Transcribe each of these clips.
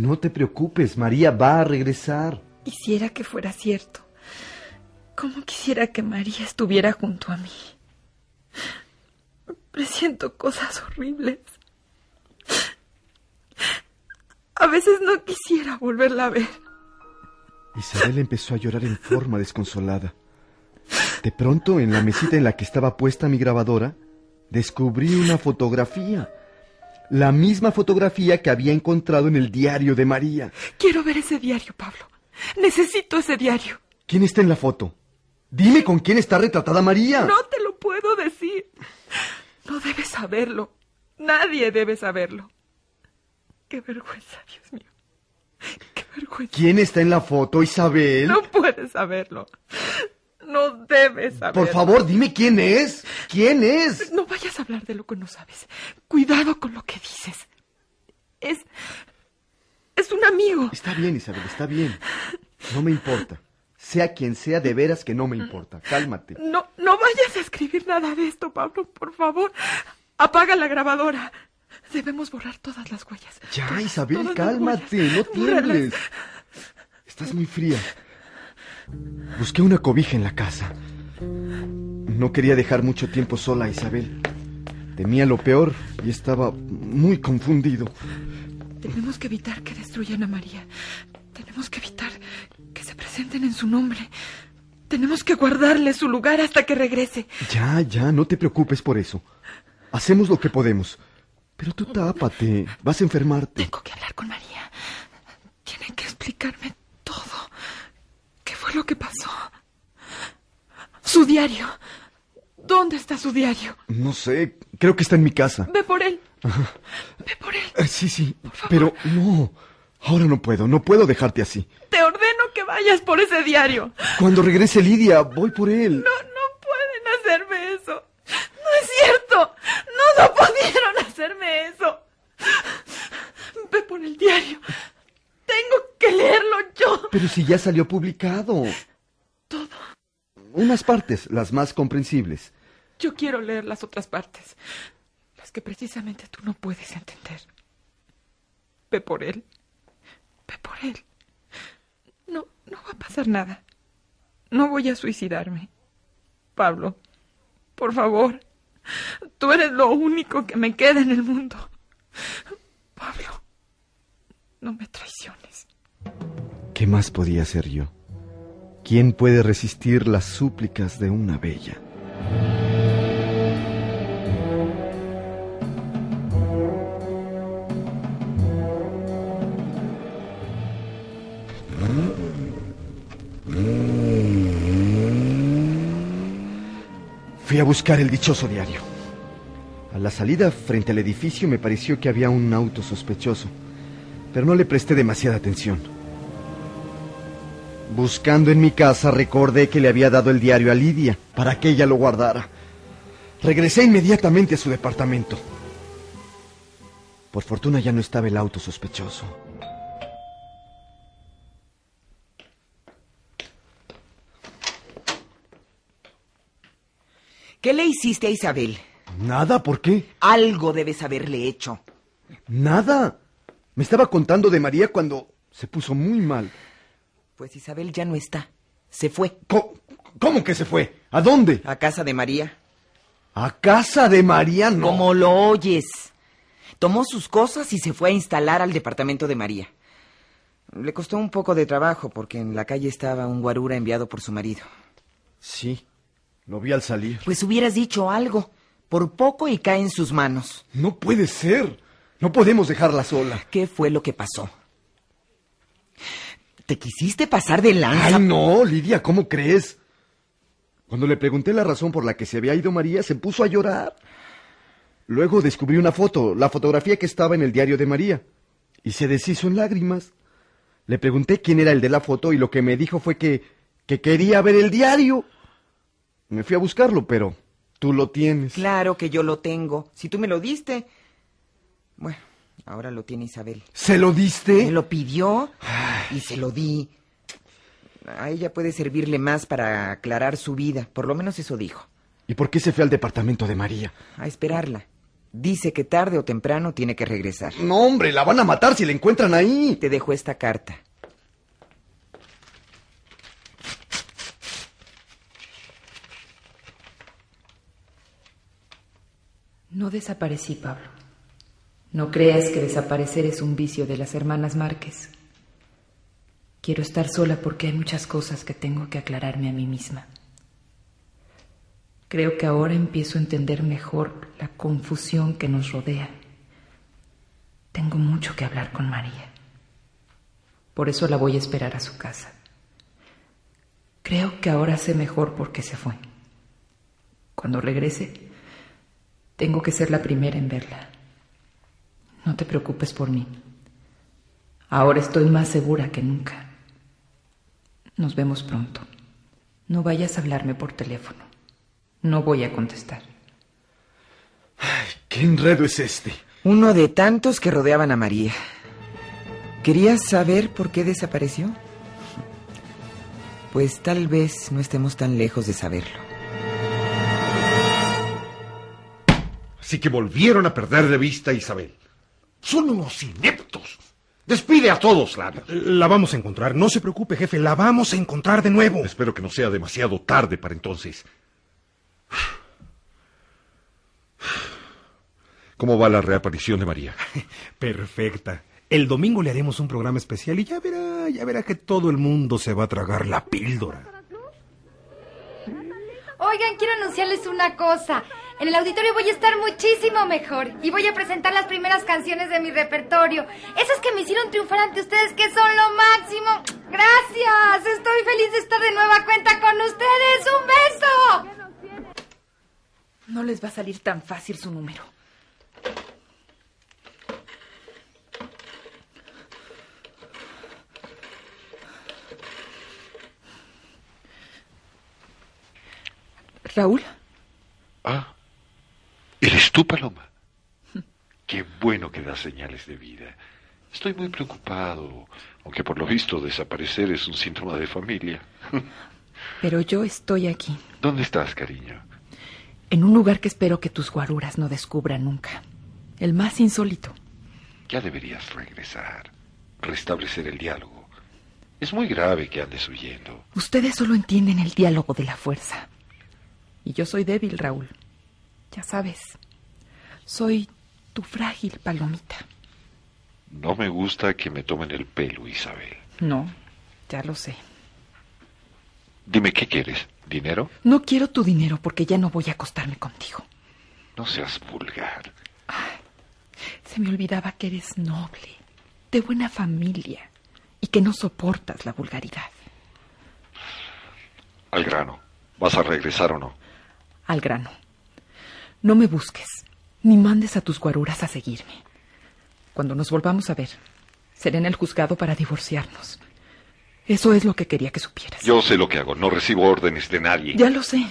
No te preocupes, María va a regresar. Quisiera que fuera cierto. Cómo quisiera que María estuviera junto a mí. Presiento cosas horribles. A veces no quisiera volverla a ver. Isabel empezó a llorar en forma desconsolada. De pronto, en la mesita en la que estaba puesta mi grabadora, descubrí una fotografía. La misma fotografía que había encontrado en el diario de María. Quiero ver ese diario, Pablo. Necesito ese diario. ¿Quién está en la foto? Dime con quién está retratada María. No te lo puedo decir. No debes saberlo. Nadie debe saberlo. Qué vergüenza, Dios mío. Qué vergüenza. ¿Quién está en la foto, Isabel? No puedes saberlo. No debes saberlo. Por favor, dime quién es. ¿Quién es? No vayas a hablar de lo que no sabes. Cuidado con lo que dices. Es. Es un amigo. Está bien, Isabel, está bien. No me importa. Sea quien sea, de veras que no me importa. Cálmate. No, no vayas a escribir nada de esto, Pablo, por favor. Apaga la grabadora. Debemos borrar todas las huellas. Ya, Todas, Isabel, todas cálmate, no tiembles. Estás muy fría. Busqué una cobija en la casa. No quería dejar mucho tiempo sola a Isabel. Temía lo peor y estaba muy confundido. Tenemos que evitar que destruyan a María. Tenemos que evitar que se presenten en su nombre. Tenemos que guardarle su lugar hasta que regrese. Ya, ya, no te preocupes por eso. Hacemos lo que podemos. Pero tú tápate, vas a enfermarte. Tengo que hablar con María. Tiene que explicarme todo. ¿Qué fue lo que pasó? Su diario. ¿Dónde está su diario? No sé, creo que está en mi casa. Ve por él. Ve por él. Eh, Sí, sí, pero no. Ahora no puedo, no puedo dejarte así. Te ordeno que vayas por ese diario. Cuando regrese Lidia, voy por él. No, no pueden hacerme eso. No es cierto. No, no pudieron hacerme eso. Ve por el diario. Tengo que leerlo yo. Pero si ya salió publicado. Todo. Unas partes, las más comprensibles. Yo quiero leer las otras partes. Las que precisamente tú no puedes entender. Ve por él. Ve por él. No, no va a pasar nada. No voy a suicidarme. Pablo, por favor. Tú eres lo único que me queda en el mundo. No me traiciones. ¿Qué más podía hacer yo? ¿Quién puede resistir las súplicas de una bella? Fui a buscar el dichoso diario. A la salida frente al edificio me pareció que había un auto sospechoso, pero no le presté demasiada atención. Buscando en mi casa recordé que le había dado el diario a Lidia para que ella lo guardara. Regresé inmediatamente a su departamento. Por fortuna ya no estaba el auto sospechoso. ¿Qué le hiciste a Isabel? Nada, ¿por qué? Algo debes haberle hecho. Nada. Me estaba contando de María cuando se puso muy mal. Pues Isabel ya no está. Se fue ¿Cómo, cómo que se fue? ¿A dónde? a casa de María. ¿A casa de María? No. Como lo oyes. Tomó sus cosas y se fue a instalar al departamento de María. Le costó un poco de trabajo porque en la calle estaba un guarura enviado por su marido. Sí, lo vi al salir. Pues hubieras dicho algo. Por poco y cae en sus manos. No puede ser. No podemos dejarla sola. ¿Qué fue lo que pasó? ¿Te quisiste pasar de lanza? Ay, no, Lidia, ¿cómo crees? Cuando le pregunté la razón por la que se había ido María, se puso a llorar. Luego descubrí una foto, la fotografía que estaba en el diario de María, y se deshizo en lágrimas. Le pregunté quién era el de la foto y lo que me dijo fue que, que quería ver el diario. Me fui a buscarlo, pero tú lo tienes. Claro que yo lo tengo. Si tú me lo diste. Bueno, ahora lo tiene Isabel. ¿Se lo diste? Me lo pidió y se lo di. A ella puede servirle más para aclarar su vida. Por lo menos eso dijo. ¿Y por qué se fue al departamento de María? A esperarla. Dice que tarde o temprano tiene que regresar. No, hombre, la van a matar si la encuentran ahí. Te dejo esta carta. No desaparecí, Pablo. No creas que desaparecer es un vicio de las hermanas Márquez. Quiero estar sola porque hay muchas cosas que tengo que aclararme a mí misma. Creo que ahora empiezo a entender mejor la confusión que nos rodea. Tengo mucho que hablar con María. Por eso la voy a esperar a su casa. Creo que ahora sé mejor por qué se fue. Cuando regrese, tengo que ser la primera en verla. No te preocupes por mí. Ahora estoy más segura que nunca. Nos vemos pronto. No vayas a hablarme por teléfono. No voy a contestar. ¿Qué enredo es este? Uno de tantos que rodeaban a María. ¿Querías saber por qué desapareció? Pues tal vez no estemos tan lejos de saberlo. Así que volvieron a perder de vista a Isabel. Son unos ineptos. Despide a todos, Lara. La vamos a encontrar. No se preocupe, jefe. La vamos a encontrar de nuevo. Espero que no sea demasiado tarde para entonces. ¿Cómo va la reaparición de María? Perfecta. El domingo le haremos un programa especial y ya verá, ya verá que todo el mundo se va a tragar la píldora. Oigan, quiero anunciarles una cosa. En el auditorio voy a estar muchísimo mejor y voy a presentar las primeras canciones de mi repertorio. Esas que me hicieron triunfar ante ustedes, que son lo máximo. Gracias. Estoy feliz de estar de nueva cuenta con ustedes. ¡Un beso! No les va a salir tan fácil su número. Raúl, Ah, ¿eres tú, Paloma? Qué bueno que das señales de vida. Estoy muy preocupado, aunque por lo visto desaparecer es un síntoma de familia. pero yo estoy aquí, ¿Dónde estás, cariño? en un lugar que espero que tus guaruras no descubran nunca. El más insólito. Ya deberías regresar, restablecer el diálogo. Es muy grave que andes huyendo. Ustedes solo entienden el diálogo de la fuerza. Y yo soy débil, Raúl. Ya sabes. Soy tu frágil palomita. No me gusta que me tomen el pelo, Isabel. No, ya lo sé. Dime, ¿qué quieres? ¿Dinero? No quiero tu dinero porque ya no voy a acostarme contigo. No seas vulgar. Se me olvidaba que eres noble, de buena familia y que no soportas la vulgaridad. Al grano. ¿Vas a regresar o no? Al grano. No me busques, ni mandes a tus guaruras a seguirme. Cuando nos volvamos a ver, seré en el juzgado para divorciarnos. Eso es lo que quería que supieras. Yo sé lo que hago. No recibo órdenes de nadie. Ya lo sé.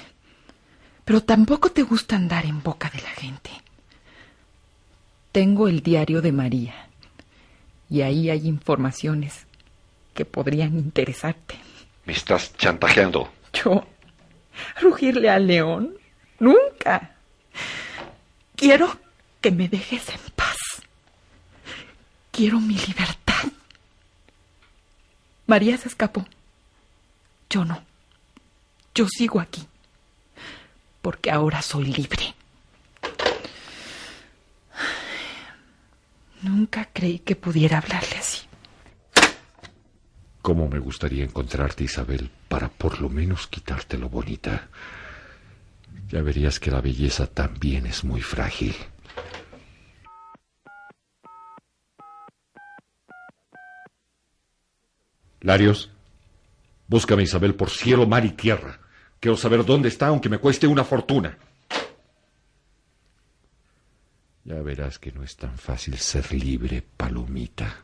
Pero tampoco te gusta andar en boca de la gente. Tengo el diario de María. Y ahí hay informaciones que podrían interesarte. Me estás chantajeando. Yo. ¿Rugirle al león? Nunca. Quiero que me dejes en paz. Quiero mi libertad. María se escapó. Yo no. Yo sigo aquí. Porque ahora soy libre. Nunca creí que pudiera hablarle así. Cómo me gustaría encontrarte, Isabel, para por lo menos quitarte lo bonita. Ya verías que la belleza también es muy frágil. Larios, búscame a Isabel por cielo, mar y tierra. Quiero saber dónde está, aunque me cueste una fortuna. Ya verás que no es tan fácil ser libre, palomita.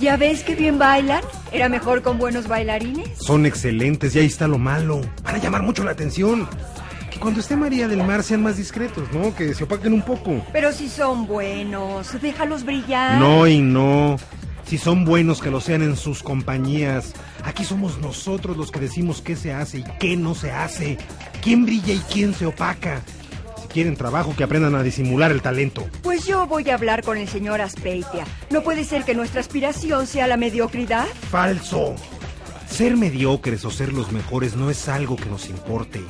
¿Ya ves qué bien bailan? ¿Era mejor con buenos bailarines? Son excelentes y ahí está lo malo. Van a llamar mucho la atención. Que cuando esté María del Mar sean más discretos, ¿no? Que se opaquen un poco. Pero si son buenos, déjalos brillar. No y no. Si son buenos, que lo sean en sus compañías. Aquí somos nosotros los que decimos qué se hace y qué no se hace. ¿Quién brilla y quién se opaca? Quieren trabajo, que aprendan a disimular el talento. Pues yo voy a hablar con el señor Aspeitia. No puede ser que nuestra aspiración sea la mediocridad. Falso. Ser mediocres o ser los mejores no es algo que nos importe.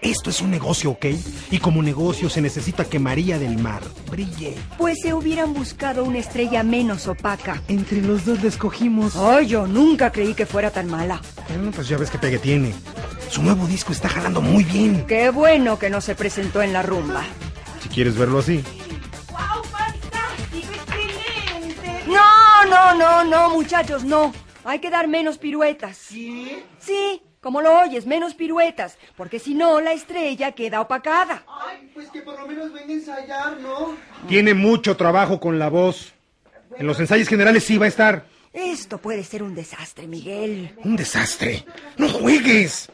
Esto es un negocio, ¿ok? Y como negocio se necesita que María del Mar brille. Pues se hubieran buscado una estrella menos opaca. Entre los dos la escogimos. Ay, yo nunca creí que fuera tan mala. Bueno, pues ya ves qué pegue tiene. Su nuevo disco está jalando muy bien. Qué bueno que no se presentó en la rumba. Si quieres verlo así. No, no, no, no, muchachos, no. Hay que dar menos piruetas. ¿Sí? Sí, como lo oyes, menos piruetas. Porque si no, la estrella queda opacada. Ay, pues que por lo menos venga a ensayar, ¿no? Tiene mucho trabajo con la voz. En los ensayos generales sí va a estar. Esto puede ser un desastre, Miguel. Un desastre. No juegues.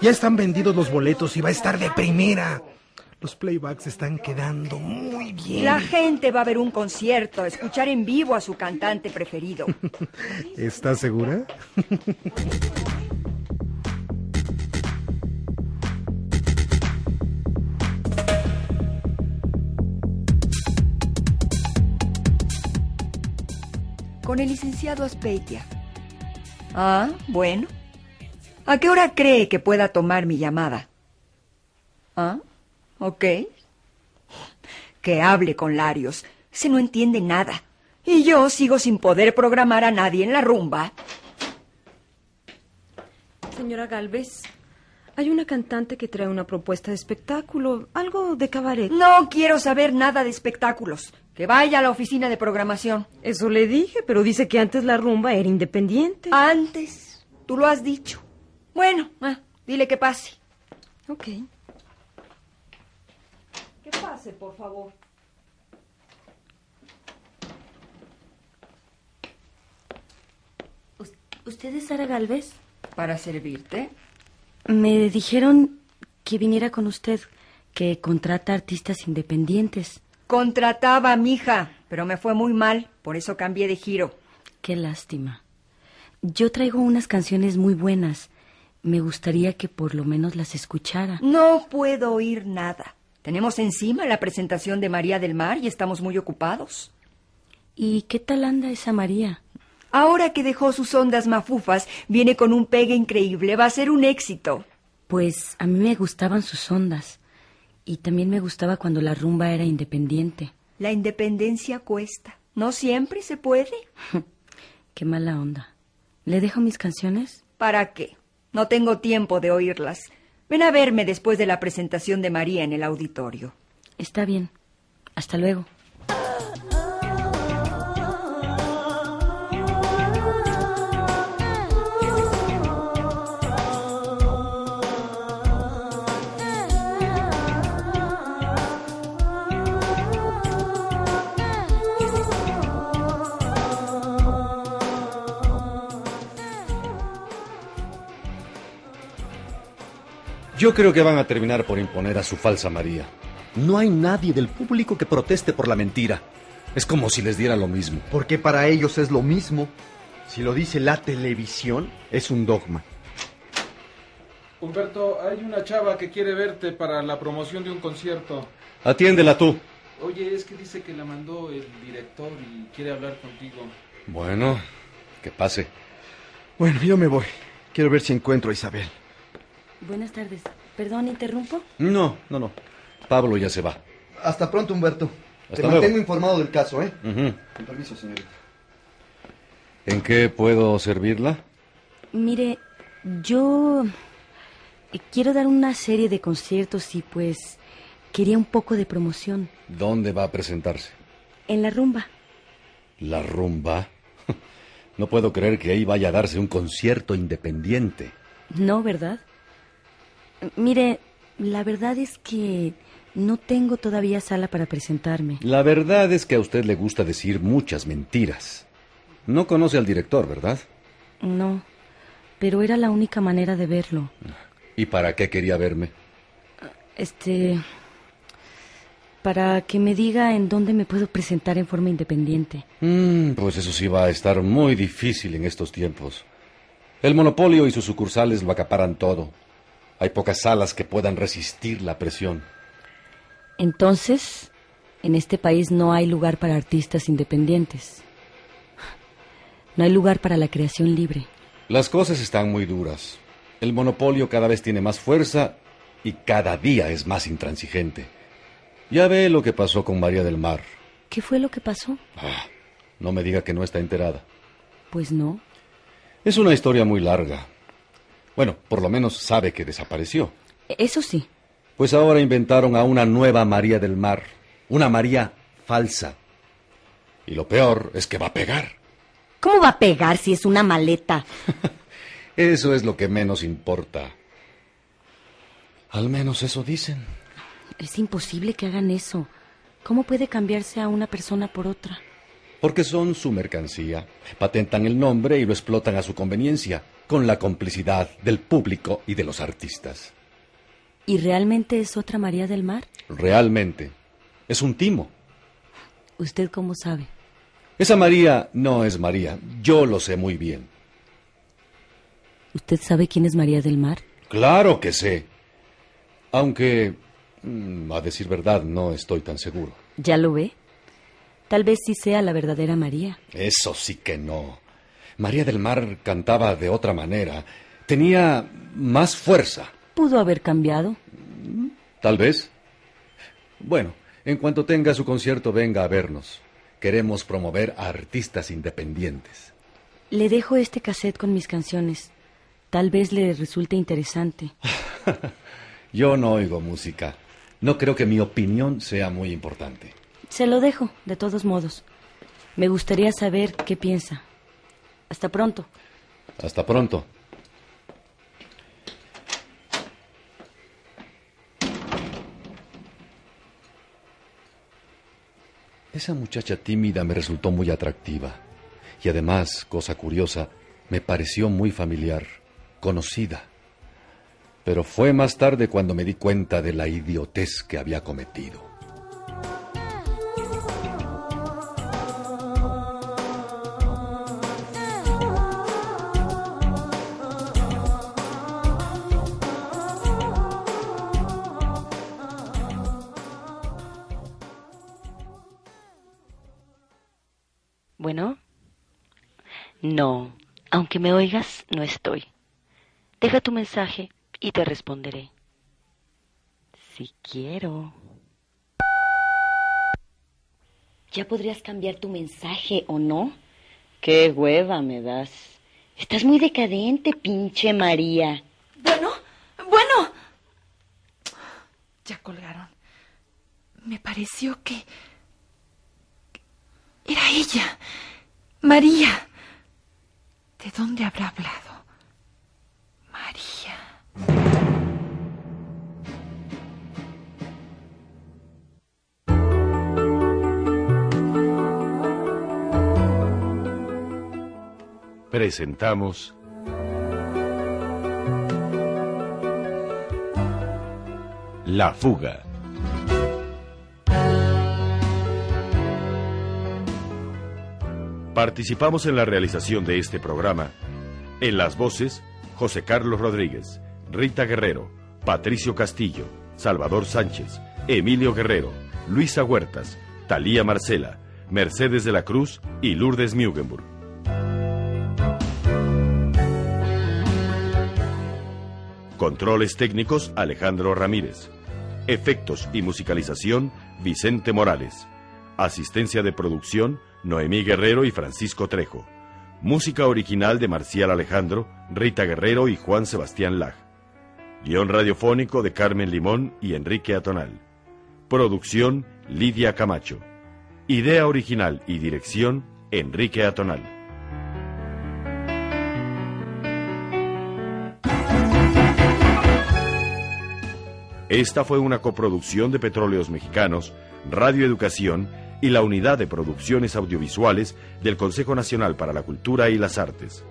Ya están vendidos los boletos y va a estar de primera. Los playbacks están quedando muy bien. La gente va a ver un concierto, escuchar en vivo a su cantante preferido. ¿Estás segura? Con el licenciado Aspeitia. Ah, bueno. ¿A qué hora cree que pueda tomar mi llamada? Ah, ok. Que hable con Larios. Se no entiende nada. Y yo sigo sin poder programar a nadie en la rumba. Señora Galvez, hay una cantante que trae una propuesta de espectáculo, algo de cabaret. No quiero saber nada de espectáculos. Que vaya a la oficina de programación. Eso le dije, pero dice que antes la rumba era independiente. Antes. Tú lo has dicho. Bueno, ah, dile que pase. Ok. Que pase, por favor. ¿Usted es Sara Galvez? ¿Para servirte? Me dijeron que viniera con usted, que contrata artistas independientes. Contrataba a mi hija, pero me fue muy mal, por eso cambié de giro. Qué lástima. Yo traigo unas canciones muy buenas. Me gustaría que por lo menos las escuchara. No puedo oír nada. Tenemos encima la presentación de María del Mar y estamos muy ocupados. ¿Y qué tal anda esa María? Ahora que dejó sus ondas mafufas, viene con un pegue increíble. Va a ser un éxito. Pues a mí me gustaban sus ondas. Y también me gustaba cuando la rumba era independiente. La independencia cuesta. No siempre se puede. Qué mala onda. ¿Le dejo mis canciones? ¿Para qué? No tengo tiempo de oírlas. Ven a verme después de la presentación de María en el auditorio. Está bien. Hasta luego. Yo creo que van a terminar por imponer a su falsa María. No hay nadie del público que proteste por la mentira. Es como si les diera lo mismo. Porque para ellos es lo mismo. Si lo dice la televisión, es un dogma. Humberto, hay una chava que quiere verte para la promoción de un concierto. Atiéndela tú. Oye, es que dice que la mandó el director y quiere hablar contigo. Bueno, que pase. Bueno, yo me voy. Quiero ver si encuentro a Isabel. Buenas tardes. Perdón, ¿interrumpo? No, no, no. Pablo ya se va. Hasta pronto, Humberto. Hasta Te luego. mantengo informado del caso, ¿eh? Ujú. Con permiso, señorita. ¿En qué puedo servirla? Mire, yo eh, quiero dar una serie de conciertos y pues quería un poco de promoción. ¿Dónde va a presentarse? En la rumba. ¿La rumba? No puedo creer que ahí vaya a darse un concierto independiente. No, ¿verdad? Mire, la verdad es que no tengo todavía sala para presentarme. La verdad es que a usted le gusta decir muchas mentiras. No conoce al director, ¿verdad? No, pero era la única manera de verlo. ¿Y para qué quería verme? Este... Para que me diga en dónde me puedo presentar en forma independiente. Mm, pues eso sí va a estar muy difícil en estos tiempos. El monopolio y sus sucursales lo acaparan todo. Hay pocas salas que puedan resistir la presión. Entonces, en este país no hay lugar para artistas independientes. No hay lugar para la creación libre. Las cosas están muy duras. El monopolio cada vez tiene más fuerza y cada día es más intransigente. Ya ve lo que pasó con María del Mar. ¿Qué fue lo que pasó? Ah, no me diga que no está enterada. Pues no. Es una historia muy larga. Bueno, por lo menos sabe que desapareció. Eso sí. Pues ahora inventaron a una nueva María del Mar. Una María falsa. Y lo peor es que va a pegar. ¿Cómo va a pegar si es una maleta? Eso es lo que menos importa. Al menos eso dicen. Es imposible que hagan eso. ¿Cómo puede cambiarse a una persona por otra? Porque son su mercancía. Patentan el nombre y lo explotan a su conveniencia, con la complicidad del público y de los artistas. ¿Y realmente es otra María del Mar? Realmente. Es un timo. ¿Usted cómo sabe? Esa María no es María. Yo lo sé muy bien. ¿Usted sabe quién es María del Mar? Claro que sé. Aunque, mm, a decir verdad, no estoy tan seguro. ¿Ya lo ve? Tal vez sí sea la verdadera María. Eso sí que no. María del Mar cantaba de otra manera. Tenía más fuerza. ¿Pudo haber cambiado? Tal vez. Bueno, en cuanto tenga su concierto, venga a vernos. Queremos promover a artistas independientes. Le dejo este cassette con mis canciones. Tal vez le resulte interesante. Yo no oigo música. No creo que mi opinión sea muy importante. Se lo dejo, de todos modos. Me gustaría saber qué piensa. Hasta pronto. Hasta pronto. Esa muchacha tímida me resultó muy atractiva. Y además, cosa curiosa, me pareció muy familiar, conocida. Pero fue más tarde cuando me di cuenta de la idiotez que había cometido. No, aunque me oigas, no estoy. Deja tu mensaje y te responderé. Si quiero. ¿Ya podrías cambiar tu mensaje o no? Qué hueva me das. Estás muy decadente, pinche María. Bueno, bueno. Ya colgaron. Me pareció que... Era ella. María. ¿De dónde habrá hablado? María. Presentamos La fuga. Participamos en la realización de este programa. En las voces, José Carlos Rodríguez, Rita Guerrero, Patricio Castillo, Salvador Sánchez, Emilio Guerrero, Luisa Huertas, Talía Marcela, Mercedes de la Cruz y Lourdes Mugenburg. Controles técnicos Alejandro Ramírez. Efectos y musicalización Vicente Morales. Asistencia de producción Noemí Guerrero y Francisco Trejo. Música original de Marcial Alejandro, Rita Guerrero y Juan Sebastián Lag. Guión radiofónico de Carmen Limón y Enrique Atonal. Producción Lidia Camacho. Idea original y dirección Enrique Atonal. Esta fue una coproducción de Petróleos Mexicanos, Radio Educación y la Unidad de Producciones Audiovisuales del Consejo Nacional para la Cultura y las Artes.